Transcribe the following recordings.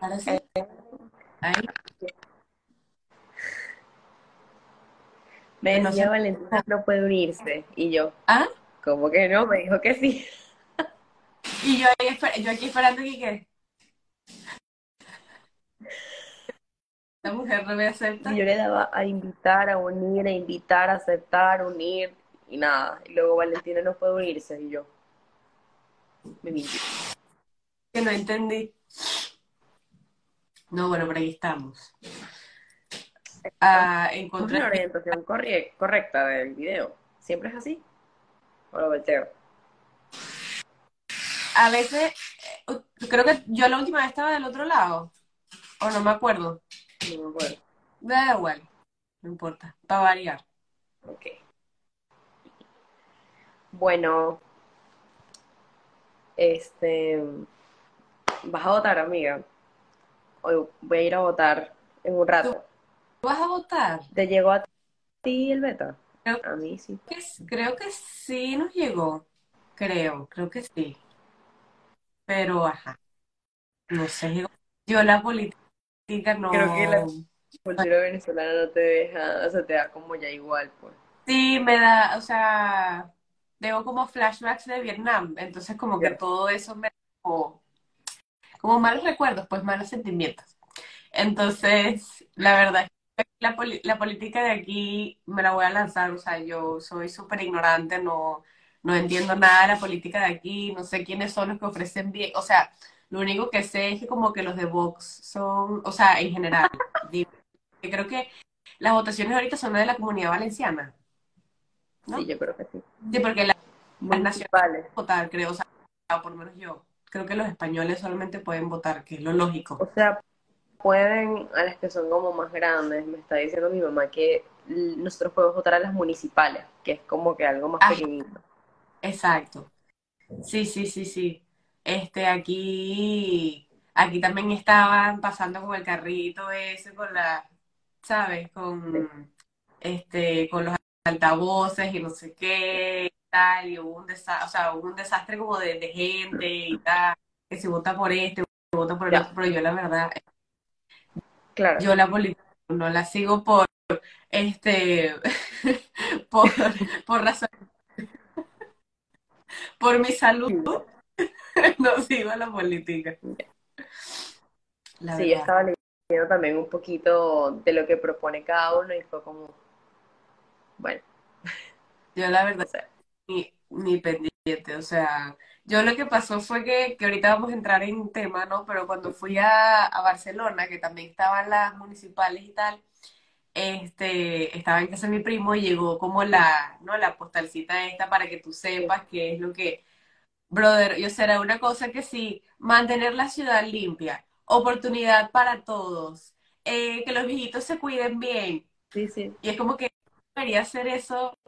Ahora sí. Ahí. Me No decía sé. Valentina no puede unirse. Y yo, ¿Ah? ¿cómo que no? Me dijo que sí. Y yo, ahí esper- yo aquí esperando que que la mujer no me acepta. Y yo le daba a invitar, a unir, a invitar, a aceptar, unir, y nada. Y luego Valentina no puede unirse. Y yo, me mintió. Que no entendí. No, bueno, por ahí estamos. Ah, Es una encontré. orientación corre- correcta del video. ¿Siempre es así? ¿O lo volteo? A veces, eh, creo que yo la última vez estaba del otro lado. O no me acuerdo. No me acuerdo. Da igual. No importa. Para variar. Ok. Bueno, este, vas a votar, amiga. Hoy voy a ir a votar en un rato. ¿Tú vas a votar? ¿Te llegó a ti el beta? Creo A mí sí. que, creo que sí nos llegó. Creo, creo que sí. Pero, ajá. No sé. Yo la política no. Creo que la cultura venezolana no te deja, o sea, te da como ya igual, pues. Sí, me da, o sea, tengo como flashbacks de Vietnam, entonces como que todo eso me da como, malos recuerdos, pues malos sentimientos. Entonces, la verdad es que la, poli- la política de aquí me la voy a lanzar, o sea, yo soy súper ignorante, no, no entiendo nada de la política de aquí, no sé quiénes son los que ofrecen bien, o sea, lo único que sé es que como que los de Vox son, o sea, en general, digo, que creo que las votaciones ahorita son de la Comunidad Valenciana. ¿no? Sí, yo creo que sí. Sí, porque las nacionales votar, creo, o sea, por lo menos yo. Creo que los españoles solamente pueden votar, que es lo lógico. O sea, pueden a las que son como más grandes. Me está diciendo mi mamá que nosotros podemos votar a las municipales, que es como que algo más Ah, pequeñito. exacto. Sí, sí, sí, sí. Este, aquí, aquí también estaban pasando con el carrito ese, con la, ¿sabes? Sí. Con, este, con los altavoces y no sé qué tal, y hubo un desastre, o sea, hubo un desastre como de, de gente y tal, que se vota por este, se vota por el Ya, otro, pero yo la verdad, claro. yo la política no la sigo por, este, por, por razón, por mi salud, no sigo la política, la Sí, yo estaba leyendo también un poquito de lo que propone cada uno y fue como, bueno, Yo la verdad. ni, ni pendiente, o sea, yo lo que pasó fue que, que ahorita vamos a entrar en tema, ¿no? Pero cuando fui a, a Barcelona, que también estaban las municipales y tal, este, estaba en casa de mi primo y llegó como la, ¿no? La postalcita esta para que tú sepas qué es lo que, brother, yo será una cosa que sí, mantener la ciudad limpia, oportunidad para todos, eh, que los viejitos se cuiden bien, sí, sí, y es como que debería ser eso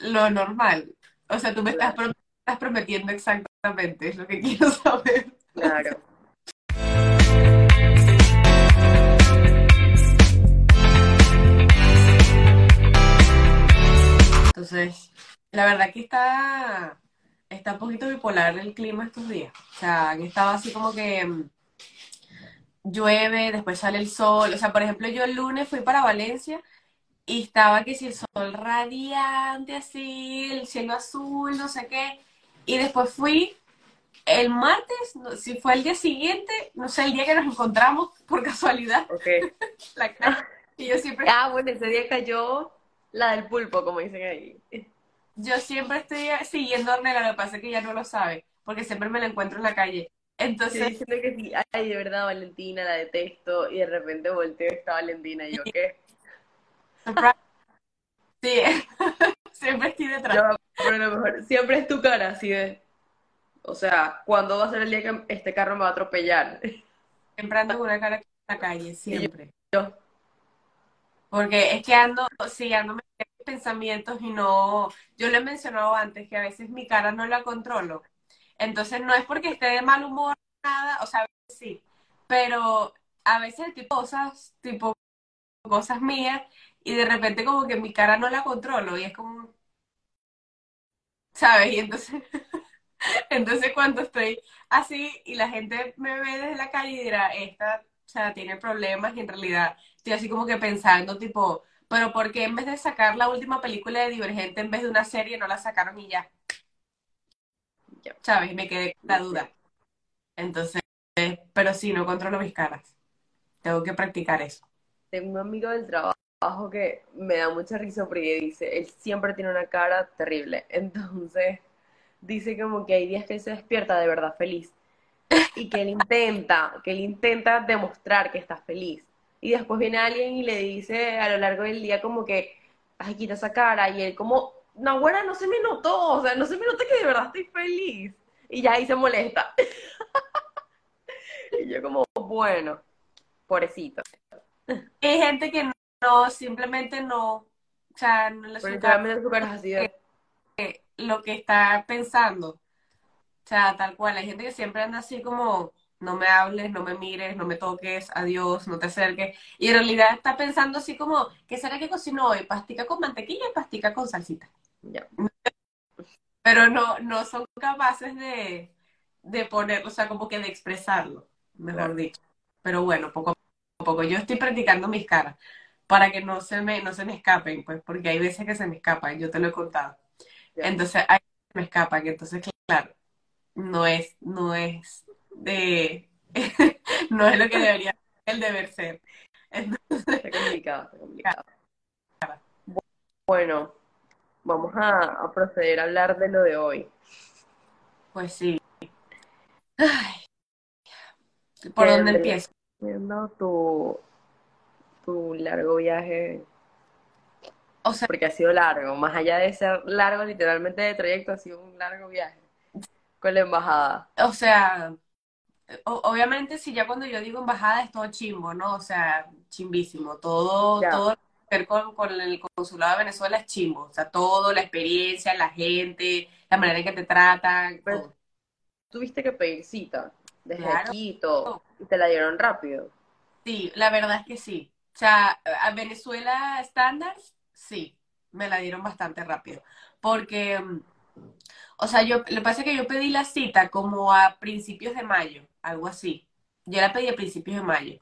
lo normal. O sea, tú me estás, estás prometiendo exactamente, es lo que quiero saber. claro. Entonces, la verdad que está, está un poquito bipolar el clima estos días. O sea, han estado así como que mm, llueve, después sale el sol. O sea, por ejemplo, yo el lunes fui para Valencia y estaba que si el sol radiante así, el cielo azul, no sé qué. Y después fui el martes, no- si fue el día siguiente, no sé, el día que nos encontramos por casualidad, Ok. la calle. Y yo siempre, Ah, bueno, ese día cayó la del pulpo, como dicen ahí. yo siempre estoy siguiendo a Ornella, lo que pasa es que ella no lo sabe, porque siempre me la encuentro en la calle. Estoy Entonces, diciendo que sí, ay, de verdad, Valentina, la detesto, y de repente volteo y está Valentina, y yo, ¿qué? Surprise, sí, siempre estoy detrás. Yo, lo mejor, siempre es tu cara, así de, o sea, ¿cuándo va a ser el día que este carro me va a atropellar? Siempre ando con una cara en la calle, yo, siempre. yo, Porque es que ando, sí, ando pensamientos y no, yo lo he mencionado antes, que a veces mi cara no la controlo. Entonces no es porque esté de mal humor, nada, o sea, sí, pero a veces tipo cosas, tipo cosas mías, y de repente como que mi cara no la controlo, y es como, ¿sabes? Y entonces Entonces cuando estoy así y la gente me ve desde la calle y dirá, esta, o sea, tiene problemas y en realidad estoy así como que pensando, tipo, pero ¿por qué en vez de sacar la última película de Divergente en vez de una serie no la sacaron y ya? ¿Sabes? Y me quedé con la duda. Entonces, pero sí, no controlo mis caras. Tengo que practicar eso. Tengo un amigo del trabajo que me da mucha risa porque dice, él siempre tiene una cara terrible. Entonces, dice como que hay días que él se despierta de verdad feliz. Y que él intenta, que él intenta demostrar que está feliz. Y después viene alguien y le dice a lo largo del día como que, ay, quita esa cara. Y él como, no, güera, no se me notó. O sea, no se me nota que de verdad estoy feliz. Y ya ahí se molesta. Y yo como, bueno, pobrecito. Hay gente que no, simplemente no, o sea, no le de, lo que está pensando. O sea, tal cual. Hay gente que siempre anda así como, no me hables, no me mires, no me toques, adiós, no te acerques. Y en realidad está pensando así como, ¿qué será que cocinó hoy? Pastica con mantequilla y pastica con salsita. Pero no, no son capaces de, de ponerlo, o sea, como que de expresarlo, mejor Claro. dicho. Pero bueno, poco a poco. Yo estoy practicando mis caras para que no se me, no se me escapen, pues, porque hay veces que se me escapan, yo te lo he contado. Entonces, hay veces que me escapan, entonces, claro, no es, no es de, no es lo que debería ser el deber ser. Entonces, Está complicado, está complicado. Bueno, vamos a, a proceder a hablar de lo de hoy. pues sí. Ay, ¿por ¿Qué dónde empiezo? tu, tu largo viaje? O sea, Porque ha sido largo, más allá de ser largo literalmente de trayecto, ha sido un largo viaje con la embajada. o sea, obviamente si ya cuando yo digo embajada es todo chimbo, ¿no? O sea, chimbísimo. Todo, Ya. todo ver con, con el consulado de Venezuela es chimbo. O sea, todo, la experiencia, la gente, la manera en que te tratan, Pero todo. tuviste que pedir cita desde Claro. todo, y te la dieron rápido. Sí, la verdad es que sí. O sea, a Venezuela estándares, sí, me la dieron bastante rápido. Porque, mm, o sea, yo, lo que pasa es que yo pedí la cita como a principios de mayo, algo así. Yo la pedí a principios de mayo.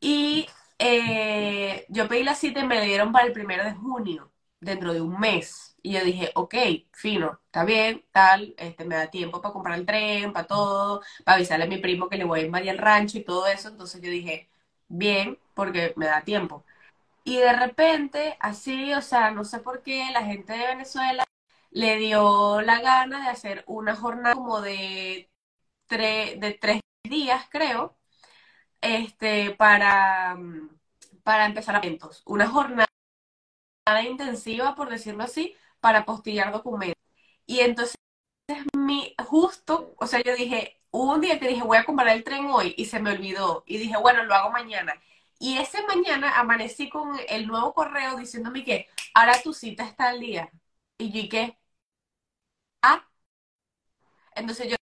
Y eh, yo pedí la cita y me la dieron para el primero de junio, dentro de un mes. Y yo dije, ok, fino, está bien, tal, este, me da tiempo para comprar el tren, para todo, para avisarle a mi primo que le voy a invadir el rancho y todo eso. Entonces yo dije, bien, porque me da tiempo. Y de repente, así, o sea, no sé por qué la gente de Venezuela le dio la gana de hacer una jornada como de, tre- de tres días, creo, este, para, para empezar eventos. Una jornada intensiva, por decirlo así, para apostillar documentos. Y entonces, mi, justo, o sea, yo dije, un día que dije, voy a comprar el tren hoy, y se me olvidó. Y dije, bueno, lo hago mañana. Y ese mañana amanecí con el nuevo correo diciéndome que ahora tu cita está al día. Y yo, ¿y qué? Ah, entonces yo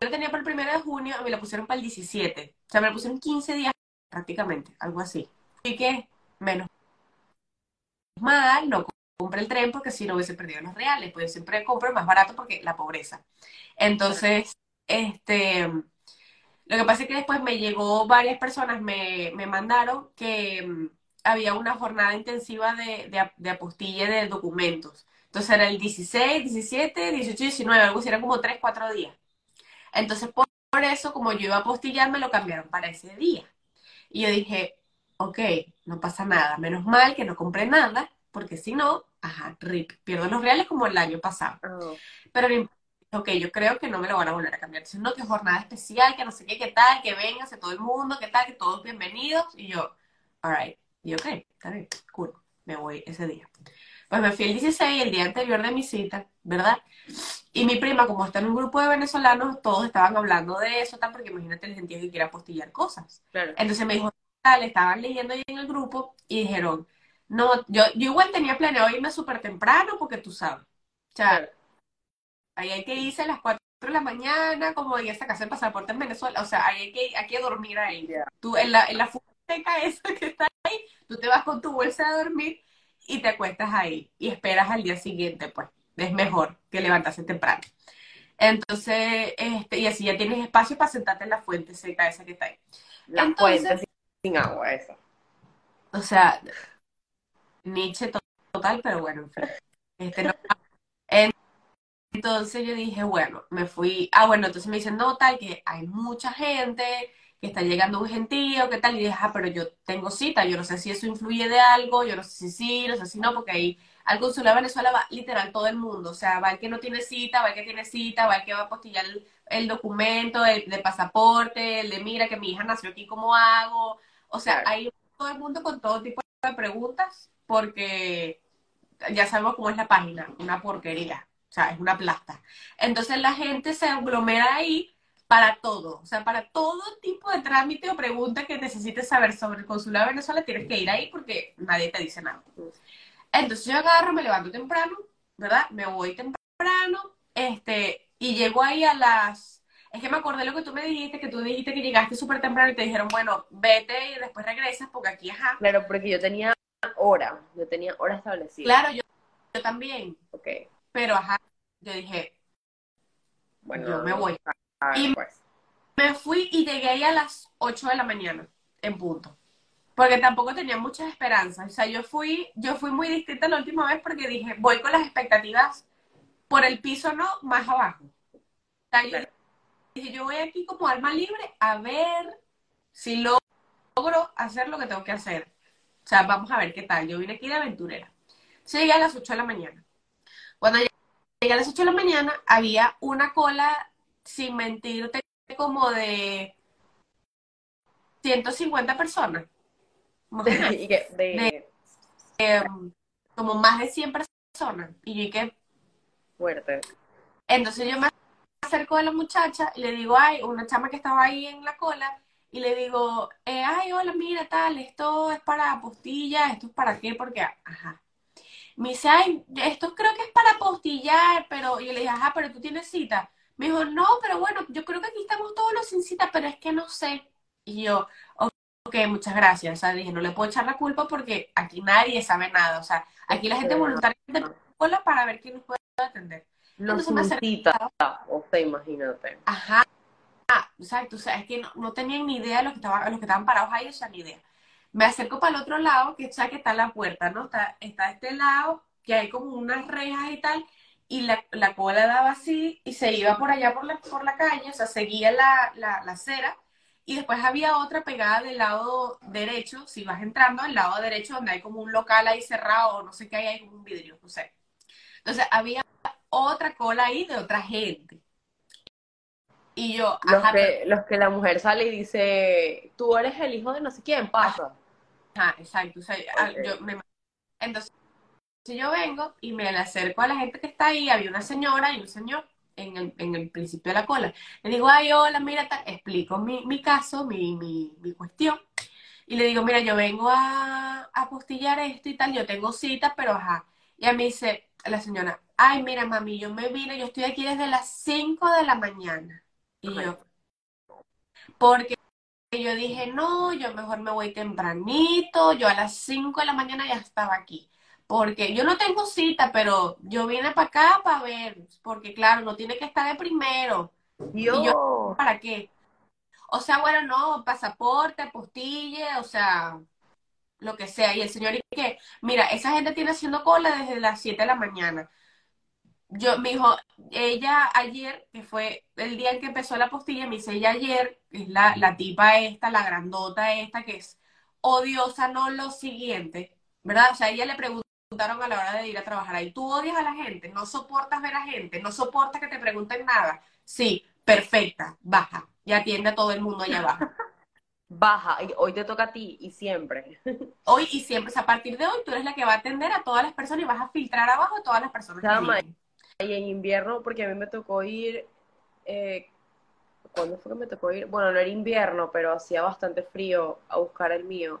lo tenía para el primero de junio y me lo pusieron para el 17. O sea, me lo pusieron 15 días prácticamente, algo así. Así que, menos mal, no compré el tren porque si no hubiese perdido los reales, pues yo siempre compro más barato porque la pobreza. Entonces, este, lo que pasa es que después me llegó, varias personas me, me mandaron que mm, había una jornada intensiva de, de, de apostille de documentos. Entonces era el 16, 17, 18, 19, algo así, eran como 3, 4 días. Entonces, por, por eso, como yo iba a apostillar, me lo cambiaron para ese día. Y yo dije, ok, no pasa nada, menos mal que no compré nada, porque si no, ajá, rip, pierdo los reales como el año pasado. Ah, Pero no importa, ok, yo creo que no me lo van a volver a cambiar. Dicen, no, que jornada especial, que no sé qué, qué tal, que véngase todo el mundo, qué tal, que todos bienvenidos. Y yo, alright, y ok, está bien, cool, me voy ese día. Pues me fui el 16, el día anterior de mi cita, ¿verdad? Y mi prima, como está en un grupo de venezolanos, todos estaban hablando de eso, tal, porque imagínate el gentío que quiere apostillar cosas. claro. Entonces me dijo, tal, estaban leyendo ahí en el grupo y dijeron, no, yo, yo igual tenía planeado irme súper temprano porque tú sabes. O sea, Claro. Ahí hay que irse a las 4 de la mañana, como ir a sacarse el pasaporte en Venezuela. O sea, ahí hay que, hay que dormir ahí. Ya. Tú, en la, en la futeca esa que está ahí, tú te vas con tu bolsa a dormir y te acuestas ahí y esperas al día siguiente, pues. Es mejor que levantarse temprano. Entonces, este, y así ya tienes espacio para sentarte en la fuente seca esa que está ahí. La Entonces- fuente sin, sin agua, esa. O sea, Nietzsche to- total, pero bueno, en fin. Este, no- Entonces yo dije, bueno, me fui. Ah, bueno, entonces me dicen, no, tal, que hay mucha gente, que está llegando un gentío, ¿qué tal? Y dije, ah, pero yo tengo cita, yo no sé si eso influye de algo, yo no sé si sí, no sé si no, porque ahí al consulado de Venezuela va literal todo el mundo. O sea, va el que no tiene cita, va el que tiene cita, va el que va a apostillar el, el documento, el de pasaporte, el de mira que mi hija nació aquí, ¿cómo hago? O sea, Claro. hay todo el mundo con todo tipo de preguntas, porque ya sabemos cómo es la página, una porquería, sea, es una plasta. Entonces la gente se aglomera ahí para todo, o sea, para todo tipo de trámite o pregunta que necesites saber sobre el consulado de Venezuela, tienes que ir ahí porque nadie te dice nada. Entonces yo agarro, me levanto temprano, ¿verdad? Me voy temprano, este, y llego ahí a las... Es que me acordé lo que tú me dijiste, que tú dijiste que llegaste súper temprano y te dijeron, bueno, vete y después regresas porque aquí, ajá. Claro, porque yo tenía hora, yo tenía hora establecida. Claro, yo, yo también, Ok, pero ajá, yo dije, bueno. yo me voy. Y- pues. Me fui y llegué ahí a las 8 de la mañana, en punto. Porque tampoco tenía muchas esperanzas. O sea, yo fui, yo fui muy distinta la última vez porque dije, voy con las expectativas por el piso, no, más abajo. O sea, yo Claro. dije, yo voy aquí como alma libre a ver si lo- logro hacer lo que tengo que hacer. O sea, vamos a ver qué tal. Yo vine aquí de aventurera. Llegué a las 8 de la mañana. Cuando llegué a las 8 de la mañana, había una cola, sin mentirte, como de 150 personas. Más o menos. y que de, como más de 100 personas. Y yo dije, fuerte. entonces yo me acerco a la muchacha y le digo, ay, una chama que estaba ahí en la cola, y le digo, eh, ay, hola, mira, tal, esto es para apostilla, esto es para qué, porque, ajá. Me dice, ay, esto creo que es para apostillar, pero, y yo le dije, ajá, pero tú tienes cita. Me dijo, no, pero bueno, yo creo que aquí estamos todos los sin cita, pero es que no sé. Y yo, ok, muchas gracias. O sea, dije, no le puedo echar la culpa porque aquí nadie sabe nada. O sea, aquí la gente voluntariamente cola para ver quién nos puede atender. Me sin acerqué. cita, o sea, imagínate. Ajá, ah, o sea, es que no, no tenían ni idea de los que estaban, los que estaban parados ahí, o sea, ni idea. Me acerco para el otro lado, que sabes que está la puerta, ¿no? Está, está este lado, que hay como unas rejas y tal, y la, la cola daba así, y se iba por allá por la, por la calle, o sea, seguía la, la, la acera, y después había otra pegada del lado derecho, si vas entrando, al lado derecho, donde hay como un local ahí cerrado, o no sé qué hay, hay como un vidrio, no sé. Entonces, había otra cola ahí de otra gente. Y yo, Los ajá, que, los que la mujer sale y dice, tú eres el hijo de no sé quién, pasa. Ajá, exacto. O sea, ah, yo me- entonces, yo vengo y me acerco a la gente que está ahí. Había una señora y un señor en el, en el principio de la cola. Le digo, ay, hola, mira, tal. explico mi, mi caso, mi, mi, mi cuestión. Y le digo, mira, yo vengo a, a apostillar esto y tal. Yo tengo cita, pero ajá. Y a mí dice la señora, ay, mira, mami, yo me vine, yo estoy aquí desde las 5 de la mañana. Y yo, porque yo dije, no, yo mejor me voy tempranito, yo a las 5 de la mañana ya estaba aquí. Porque yo no tengo cita, pero yo vine para acá para ver, porque claro, no tiene que estar de primero. Dios. ¿Para qué? O sea, bueno, no, pasaporte, apostille, o sea, lo que sea. Y el señor, y que, mira, esa gente tiene haciendo cola desde las 7 de la mañana. Yo, me dijo, ella ayer, que fue el día en que empezó la postilla, me dice, ella ayer, es la, la tipa esta, la grandota esta, que es odiosa, no lo siguiente, ¿verdad? O sea, ella le preguntaron a la hora de ir a trabajar ahí, ¿tú odias a la gente? ¿No soportas ver a gente? ¿No soportas que te pregunten nada? Sí, perfecta, baja, y atiende a todo el mundo allá abajo. Baja, hoy te toca a ti y siempre. Hoy y siempre, o sea, a partir de hoy, tú eres la que va a atender a todas las personas y vas a filtrar abajo a todas las personas Chama. Y en invierno, porque a mí me tocó ir, eh, ¿cuándo fue que me tocó ir? Bueno, no era invierno, pero hacía bastante frío a buscar el mío.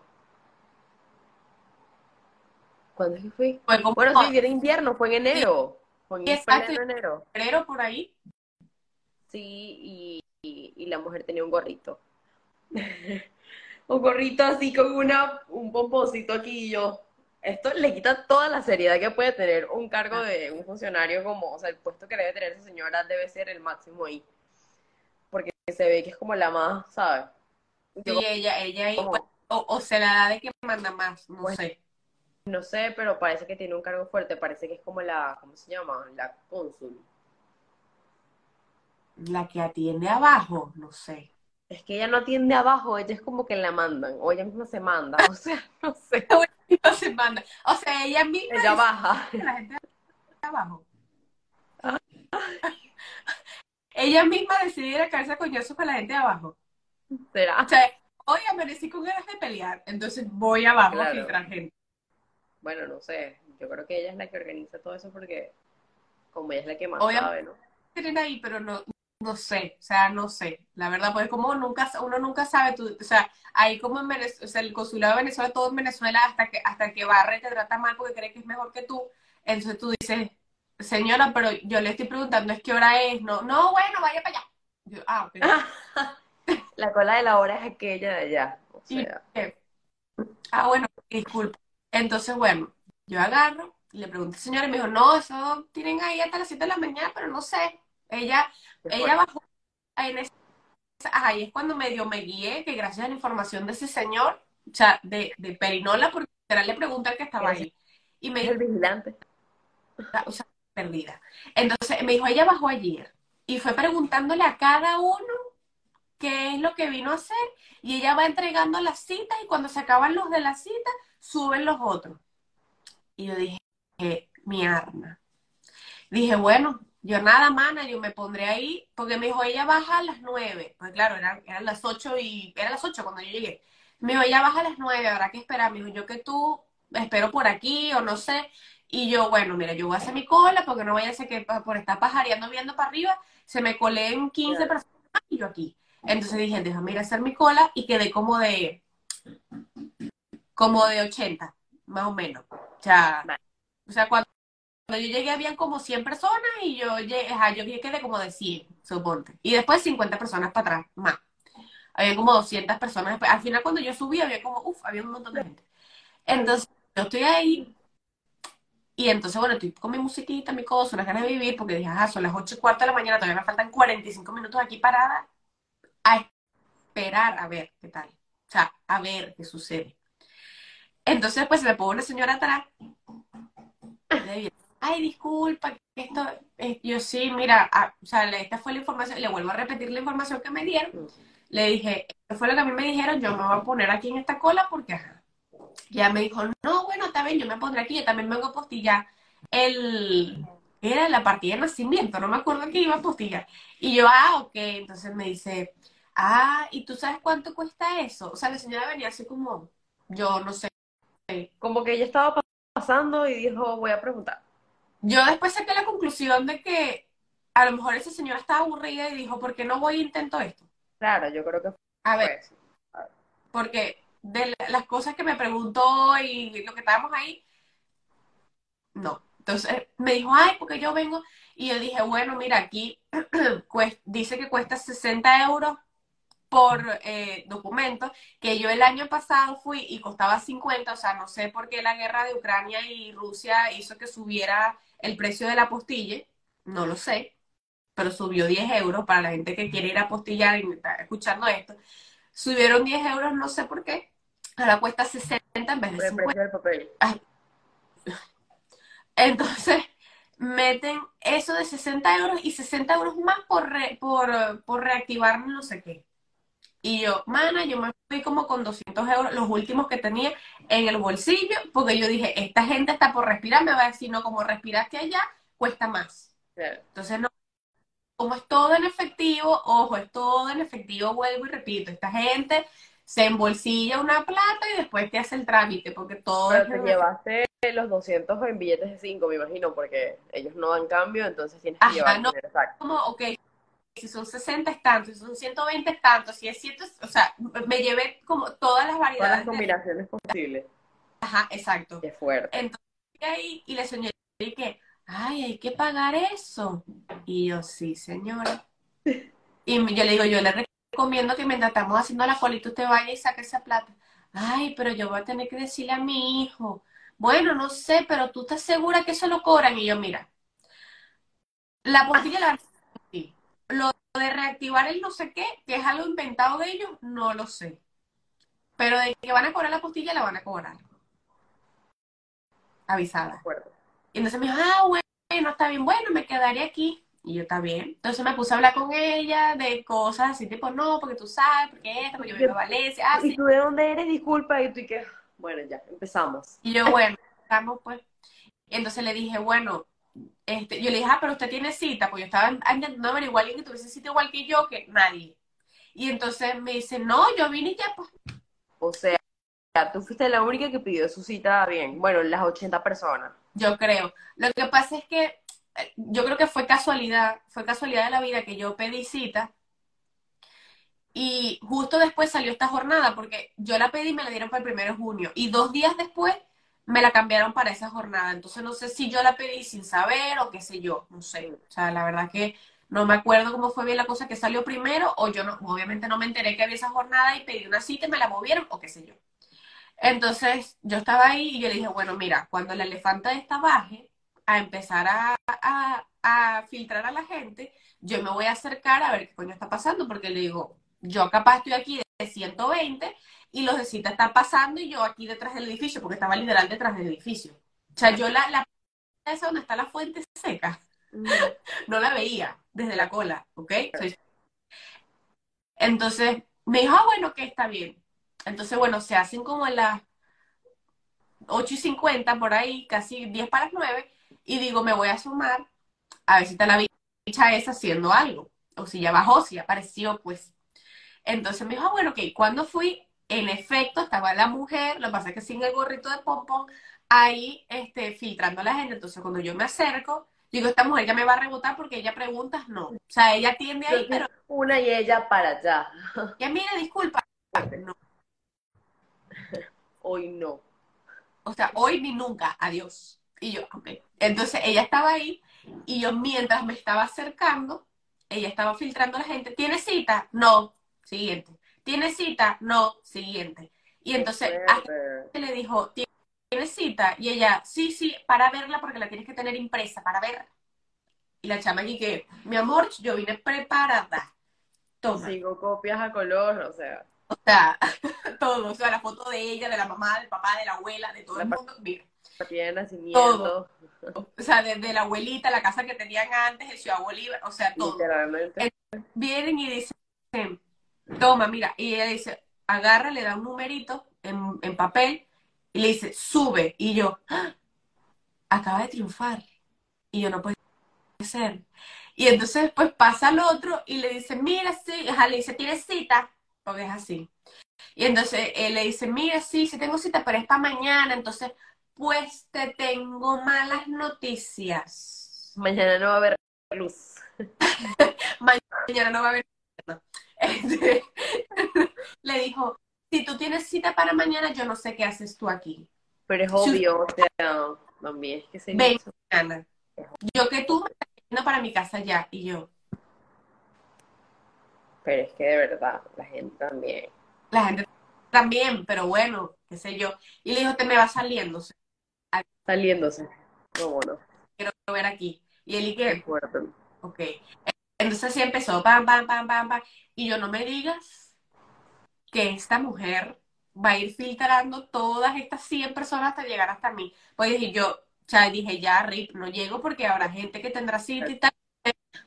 ¿Cuándo es que fui? Como Bueno, sí, era invierno, fue en enero. Fue en Exacto. pleno enero. febrero por ahí. Sí, y, y, y la mujer tenía un gorrito. un gorrito así con una, un pomponcito aquí y yo. Esto le quita toda la seriedad que puede tener un cargo de un funcionario como, o sea, el puesto que debe tener esa señora debe ser el máximo ahí. Porque se ve que es como la más, ¿sabes? Sí, ella, ella ahí, o, o se la da de que manda más, no Pues, sé. No sé, pero parece que tiene un cargo fuerte, parece que es como la, ¿cómo se llama? La cónsul. La que atiende abajo, no sé. Es que ella no atiende abajo, ella es como que la mandan, o ella misma se manda, o sea, no sé. No se manda. O sea, ella misma Ella baja. la gente de abajo. Ella misma decide ir a caerse a coñazos con la gente de abajo. ¿Será? O sea, hoy amanecí con ganas de pelear, entonces voy abajo a Claro. filtrar gente. Bueno, no sé. Yo creo que ella es la que organiza todo eso porque como ella es la que más Obviamente. sabe, ¿no? Tienen ahí, pero no, no sé, o sea, no sé. La verdad, pues como nunca, uno nunca sabe, tú, o sea, ahí como en Venezuela, o sea, el consulado de Venezuela, todo en Venezuela, hasta que, hasta que barre te trata mal porque cree que es mejor que tú. Entonces tú dices, señora, pero yo le estoy preguntando, ¿es qué hora es? No, no, bueno, vaya para allá. Yo, ah, ok. La cola de la hora es aquella de allá. O sea, ah, bueno, disculpa. Entonces, bueno, yo agarro, le pregunté, señora, y me dijo, no, eso tienen ahí hasta las 7 de la mañana, pero no sé. Ella, ella bajó en ese, ahí es cuando medio me guié, que gracias a la información de ese señor, o sea, de, de Perinola, porque literal le pregunté al que estaba ahí, y me dijo, el vigilante. o sea, perdida. Entonces me dijo, ella bajó ayer, y fue preguntándole a cada uno qué es lo que vino a hacer, y ella va entregando las citas, y cuando se acaban los de la cita, suben los otros. Y yo dije, eh, mi arma. Dije, bueno, yo nada, mana, yo me pondré ahí, porque me dijo, ella baja a las nueve. Pues claro, eran, eran las ocho y, eran las ocho cuando yo llegué. Me dijo, ella baja a las nueve, habrá que esperar. Me dijo, yo que tú espero por aquí o no sé. Y yo, bueno, mira, yo voy a hacer mi cola porque no vaya a ser que por estar pajareando viendo para arriba, se me colé en 15 Claro. personas y yo aquí. Entonces dije, déjame ir a hacer mi cola y quedé como de, como de 80, más o menos. O sea, Vale. o sea, cuando, cuando yo llegué habían como 100 personas y yo llegué, ajá, yo quedé como de 100, suponte. Y después 50 personas para atrás, más. Había como 200 personas. después. Al final cuando yo subí había como, uff, había un montón de gente. Entonces, yo estoy ahí y entonces, bueno, estoy con mi musiquita, mi cosa, unas ganas de vivir, porque dije, ajá, son las 8 y cuarto de la mañana, todavía me faltan 45 minutos aquí parada a esperar a ver qué tal. O sea, a ver qué sucede. Entonces, pues me pone una señora atrás. Ay, disculpa, esto, eh, yo sí, mira, ah, o sea, esta fue la información, le vuelvo a repetir la información que me dieron. Le dije, esto fue lo que a mí me dijeron, yo me voy a poner aquí en esta cola porque, ajá. Ya me dijo, no, bueno, está bien, yo me pondré aquí, yo también vengo a postillar el, era la partida de nacimiento, no me acuerdo que iba a postillar. Y yo, ah, ok, entonces me dice, ah, ¿y tú sabes cuánto cuesta eso? O sea, la señora venía así como, yo no sé. Como que ella estaba pa- pasando y dijo, voy a preguntar. Yo después saqué la conclusión de que a lo mejor esa señora estaba aburrida y dijo, ¿por qué no voy e intento esto? Claro, yo creo que A ver, fue eso. porque de la- las cosas que me preguntó y lo que estábamos ahí, no. Entonces me dijo, ay, porque yo vengo. Y yo dije, bueno, mira, aquí dice que cuesta 60 euros por eh, documento, que yo el año pasado fui y costaba 50, o sea, no sé por qué la guerra de Ucrania y Rusia hizo que subiera el precio de la postilla, no lo sé, pero subió 10 euros para la gente que quiere ir a apostillar y está escuchando esto. Subieron 10 euros, no sé por qué, ahora cuesta 60 en vez de Por el 50. precio del papel. Entonces, meten eso de 60 euros y 60 euros más por, re- por, por reactivar no sé qué. Y yo, mana, yo me fui como con 200 euros, los últimos que tenía en el bolsillo, porque yo dije, esta gente está por respirar, me va a decir, no, como respiraste allá, cuesta más. Claro. Entonces, no, como es todo en efectivo, ojo, es todo en efectivo, vuelvo y repito, esta gente se embolsilla una plata y después te hace el trámite, porque todo Pero te llevaste los 200 en billetes de 5, me imagino, porque ellos no dan cambio, entonces tienes que Ajá, llevar no. dinero como, ok, si son 60 es tanto, si son 120 es tanto, si es 100, o sea, me llevé como todas las Todas las variedades. de- combinaciones posibles. Ajá, exacto. Qué fuerte. Entonces, ahí, y la señora que, ay, hay que pagar eso. Y yo, sí, señora. Y yo le digo, yo le recomiendo que mientras estamos haciendo la colita usted vaya y saque esa plata. Ay, pero yo voy a tener que decirle a mi hijo. bueno, no sé, pero tú estás segura que eso lo cobran. Y yo, mira, la apostilla la de reactivar el no sé qué, que es algo inventado de ellos, no lo sé. Pero de que van a cobrar la apostilla, la van a cobrar. Avisada. De acuerdo. Y entonces me dijo, ah, bueno, está bien, bueno, me quedaré aquí. Y yo, está bien. Entonces me puse a hablar con ella de cosas así, tipo, no, porque tú sabes, porque esto, porque yo vivo en Valencia. Ah, ¿Y sí. tú de dónde eres? Disculpa. Y tú y que, bueno, ya, empezamos. Y yo, bueno, estamos pues. Y entonces le dije, bueno, este, yo le dije, ah, pero usted tiene cita, pues yo estaba intentando averiguar alguien que tuviese cita igual que yo, que nadie. Y entonces me dice, no, yo vine y ya, pues. O sea, tú fuiste la única que pidió su cita bien. Bueno, las 80 personas. Yo creo. Lo que pasa es que eh, yo creo que fue casualidad, fue casualidad de la vida que yo pedí cita y justo después salió esta jornada porque yo la pedí y me la dieron para el primero de junio y dos días después me la cambiaron para esa jornada. Entonces no sé si yo la pedí sin saber o qué sé yo, no sé. O sea, la verdad que no me acuerdo cómo fue bien la cosa que salió primero o yo no, obviamente no me enteré que había esa jornada y pedí una cita y me la movieron o qué sé yo. Entonces yo estaba ahí y yo le dije, bueno, mira, cuando la elefanta esta baje a empezar a, a, a filtrar a la gente, yo me voy a acercar a ver qué coño está pasando, porque le digo, yo capaz estoy aquí de 120 y los de cita están pasando y yo aquí detrás del edificio, porque estaba literal detrás del edificio. O sea, yo la, la esa donde está la fuente seca, no la veía desde la cola, ¿ok? Entonces me dijo, ah, bueno, que está bien. Entonces, bueno, se hacen como en las 8 y 50 por ahí, casi 10 para las 9, y digo, me voy a sumar a ver si está la bicha esa haciendo algo, o si ya bajó, si ya apareció, pues. Entonces me dijo, ah, bueno, ok, cuando fui, en efecto, estaba la mujer, lo que pasa es que sin el gorrito de pompón, ahí este, filtrando a la gente. Entonces, cuando yo me acerco, digo, esta mujer ya me va a rebotar porque ella preguntas, no. O sea, ella atiende ahí, pero Una y ella para allá. ya mire, disculpa. No. Hoy no. O sea, hoy ni nunca, adiós. Y yo, ok. Entonces ella estaba ahí y yo mientras me estaba acercando, ella estaba filtrando a la gente. ¿Tiene cita? No. Siguiente. ¿Tiene cita? No. Siguiente. Y entonces le dijo, ¿tienes cita? Y ella, sí, sí, para verla porque la tienes que tener impresa, para verla. Y la chama aquí que, mi amor, yo vine preparada. Toma. Sigo copias a color, o sea, O sea, todo. O sea, la foto de ella, de la mamá, del papá, de la abuela, de todo el mundo. Mira. de nacimiento, O sea, desde la abuelita, la casa que tenían antes, el Ciudad Bolívar, o sea, todo. literalmente. Vienen y dicen, toma, mira, y ella dice, agarra, le da un numerito en, en papel y le dice, sube. Y yo, ¡ah! acaba de triunfar. Y yo, no puede ser. Y entonces después pasa al otro y le dice, mira, sí, ajá, le dice, ¿tienes cita? Porque es así. Y entonces él le dice, mira, sí, sí tengo cita, pero es para mañana. Entonces, pues te tengo malas noticias. Mañana no va a haber luz. Mañana no va a haber. no. Este, le dijo, si tú tienes cita para mañana, yo no sé qué haces tú aquí. Pero es obvio, o sea, también es que se Ven, hizo. Ana. Yo que tú me estás yendo para mi casa ya. Y yo, Pero es que de verdad, la gente también. la gente también, pero bueno, qué sé yo. Y le dijo, te me va sea, Saliéndose. No, no, quiero ver aquí. Y él y qué fuerte. ok. Entonces así empezó, pam, pam, pam, pam, pam. Y yo no me digas que esta mujer va a ir filtrando todas estas 100 personas hasta llegar hasta mí. Pues dije yo, o dije ya, Rip, no llego porque habrá gente que tendrá cita y tal.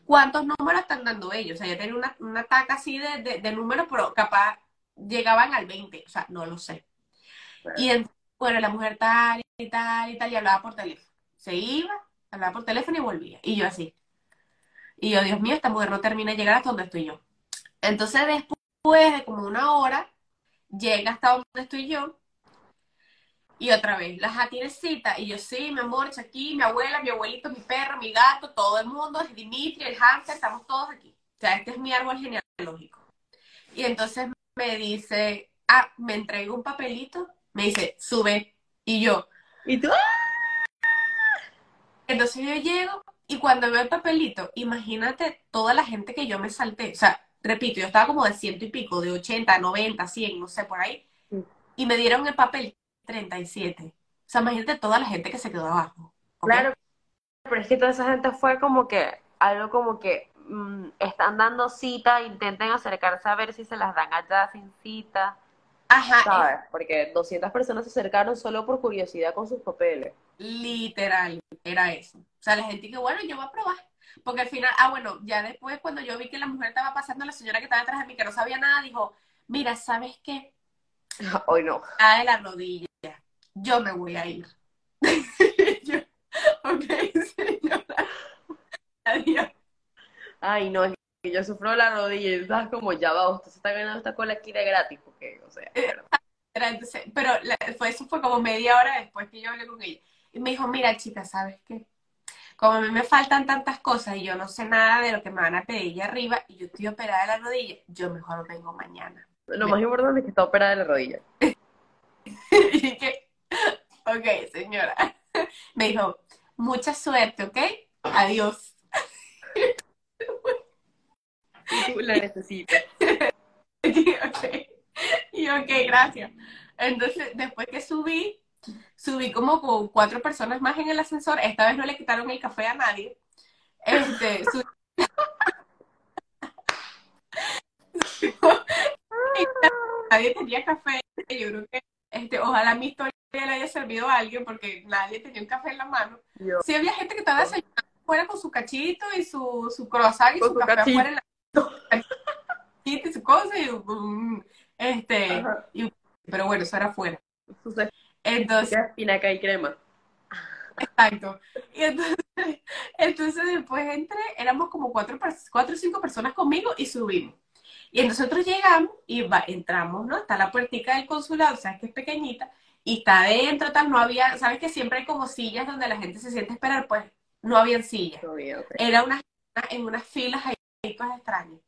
¿Cuántos números están dando ellos? O sea, ya tenía una, una taca así de, de, de números, pero capaz llegaban al 20, o sea, no lo sé. Y entonces, bueno, la mujer tal y tal y tal, y hablaba por teléfono. Se iba, hablaba por teléfono y volvía. Y yo así. Y yo, Dios mío, esta mujer no termina de llegar hasta donde estoy yo. Entonces, después de como una hora, llega hasta donde estoy yo. Y otra vez, la ja tiene cita. Y yo, sí, mi amor, aquí, mi abuela, mi abuelito, mi perro, mi gato, todo el mundo, es Dimitri, el hamster, estamos todos aquí. O sea, este es mi árbol genealógico. Y entonces me dice, ah, me entrega un papelito, me dice, sube. Y yo, ¿Y tú? entonces yo llego y cuando veo el papelito, imagínate toda la gente que yo me salté. O sea, repito, yo estaba como de ciento y pico, de 80, 90, 100, no sé, por ahí. Y me dieron el papel 37. sea, imagínate toda la gente que se quedó abajo. Claro, pero es que toda esa gente fue como que, algo como que mm, están dando cita, intenten acercarse a ver si se las dan allá sin cita, Ajá, ¿sabes? Porque 200 personas se acercaron solo por curiosidad con sus papeles. Literal, era eso. O sea, la gente que, bueno, yo voy a probar. Porque al final, ah, bueno, ya después cuando yo vi que la mujer estaba pasando, la señora que estaba detrás de mí, que no sabía nada, dijo, mira, ¿sabes qué? Hoy no. Ah, de la rodilla, yo me voy a ir. Yo, ok, señora. Adiós. Ay, no, es que yo sufro la rodilla y estás como, ya va, usted se está ganando esta cola aquí de gratis, porque, o sea, pero- Era entonces- pero la- fue, eso fue como media hora después que yo hablé con ella. Y me dijo, mira, chica, ¿sabes qué? Como a mí me faltan tantas cosas y yo no sé nada de lo que me van a pedir allá arriba y yo estoy operada de la rodilla, yo mejor vengo mañana. lo más importante es que está operada de la rodilla. Y que, ok, señora. Me dijo, mucha suerte, ¿ok? Adiós. Tú la necesitas. Y ok, gracias. Entonces, después que subí, subí como con cuatro personas más en el ascensor. Esta vez no le quitaron el café a nadie. Este, subí- nadie tenía café. Yo creo que, este, ojalá mi historia le haya servido a alguien porque nadie tenía un café en la mano. Yo, Sí había gente que estaba desayunando fuera con su cachito y su, su croissant y Con su su café cachito. afuera en la y su cosa y um, este y- pero bueno, eso era afuera. Entonces, espinaca y crema. exacto. Y entonces, entonces después entré, éramos como cuatro, cuatro o cinco personas conmigo y subimos. Y nosotros llegamos y va- entramos, ¿no? Está la puertica del consulado, sabes que es pequeñita, y está adentro, tal, no había, sabes que siempre hay como sillas donde la gente se siente a esperar, pues no habían sillas. Era una, en unas filas ahí, cosas extrañas.